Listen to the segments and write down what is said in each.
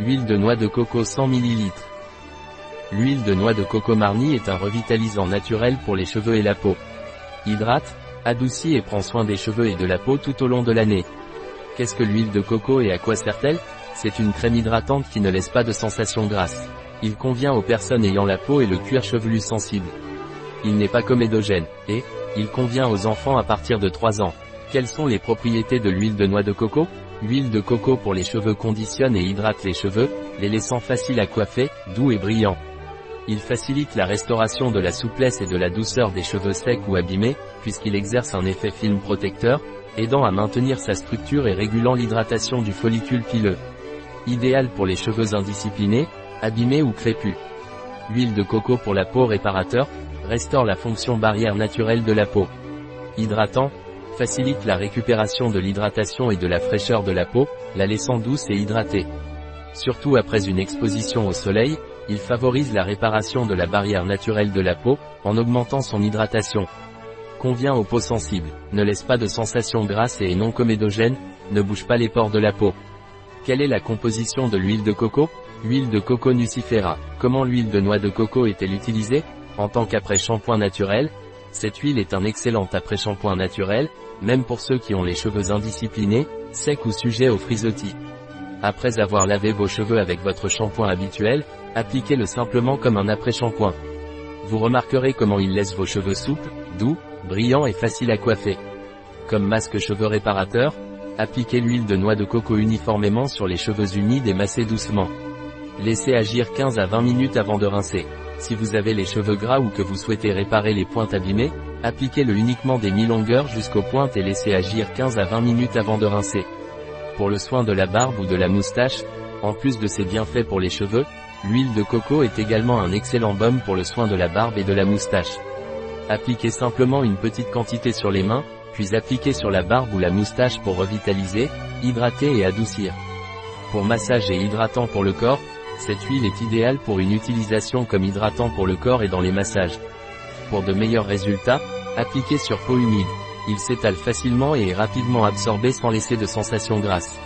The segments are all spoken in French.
Huile de noix de coco 100 ml. L'huile de noix de coco Marni est un revitalisant naturel pour les cheveux et la peau. Hydrate, adoucit et prend soin des cheveux et de la peau tout au long de l'année. Qu'est-ce que l'huile de coco et à quoi sert-elle? C'est une crème hydratante qui ne laisse pas de sensation grasse. Il convient aux personnes ayant la peau et le cuir chevelu sensible. Il n'est pas comédogène, et, il convient aux enfants à partir de 3 ans. Quelles sont les propriétés de l'huile de noix de coco? L'huile de coco pour les cheveux conditionne et hydrate les cheveux, les laissant faciles à coiffer, doux et brillants. Il facilite la restauration de la souplesse et de la douceur des cheveux secs ou abîmés, puisqu'il exerce un effet film protecteur, aidant à maintenir sa structure et régulant l'hydratation du follicule pileux. Idéal pour les cheveux indisciplinés, abîmés ou crépus. L'huile de coco pour la peau réparateur, restaure la fonction barrière naturelle de la peau. Hydratant, facilite la récupération de l'hydratation et de la fraîcheur de la peau, la laissant douce et hydratée. Surtout après une exposition au soleil, il favorise la réparation de la barrière naturelle de la peau, en augmentant son hydratation. Convient aux peaux sensibles, ne laisse pas de sensation grasse et non comédogène, ne bouge pas les pores de la peau. Quelle est la composition de l'huile de coco? Huile de coco nucifera. Comment l'huile de noix de coco est-elle utilisée? En tant qu'après-shampoing naturel, cette huile est un excellent après-shampoing naturel, même pour ceux qui ont les cheveux indisciplinés, secs ou sujets aux frisottis. Après avoir lavé vos cheveux avec votre shampoing habituel, appliquez-le simplement comme un après-shampoing. Vous remarquerez comment il laisse vos cheveux souples, doux, brillants et faciles à coiffer. Comme masque cheveux réparateur, appliquez l'huile de noix de coco uniformément sur les cheveux humides et massez doucement. Laissez agir 15 à 20 minutes avant de rincer. Si vous avez les cheveux gras ou que vous souhaitez réparer les pointes abîmées, appliquez-le uniquement des mi-longueurs jusqu'aux pointes et laissez agir 15 à 20 minutes avant de rincer. Pour le soin de la barbe ou de la moustache, en plus de ses bienfaits pour les cheveux, l'huile de coco est également un excellent baume pour le soin de la barbe et de la moustache. Appliquez simplement une petite quantité sur les mains, puis appliquez sur la barbe ou la moustache pour revitaliser, hydrater et adoucir. Pour massage et hydratant pour le corps, cette huile est idéale pour une utilisation comme hydratant pour le corps et dans les massages. Pour de meilleurs résultats, appliquez sur peau humide. Il s'étale facilement et est rapidement absorbé sans laisser de sensation grasse.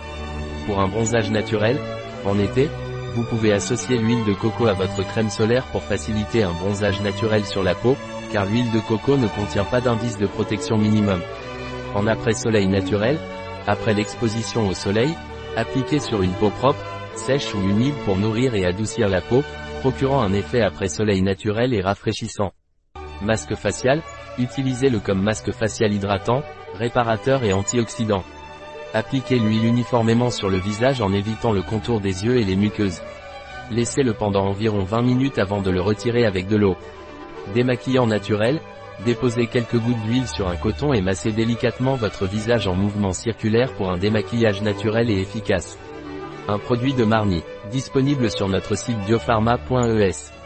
Pour un bronzage naturel, en été, vous pouvez associer l'huile de coco à votre crème solaire pour faciliter un bronzage naturel sur la peau, car l'huile de coco ne contient pas d'indice de protection minimum. En après-soleil naturel, après l'exposition au soleil, appliquez sur une peau propre, sèche ou humide pour nourrir et adoucir la peau, procurant un effet après-soleil naturel et rafraîchissant. Masque facial, utilisez-le comme masque facial hydratant, réparateur et antioxydant. Appliquez l'huile uniformément sur le visage en évitant le contour des yeux et les muqueuses. Laissez-le pendant environ 20 minutes avant de le retirer avec de l'eau. Démaquillant naturel, déposez quelques gouttes d'huile sur un coton et massez délicatement votre visage en mouvement circulaire pour un démaquillage naturel et efficace. Un produit de Marni, disponible sur notre site biopharma.es.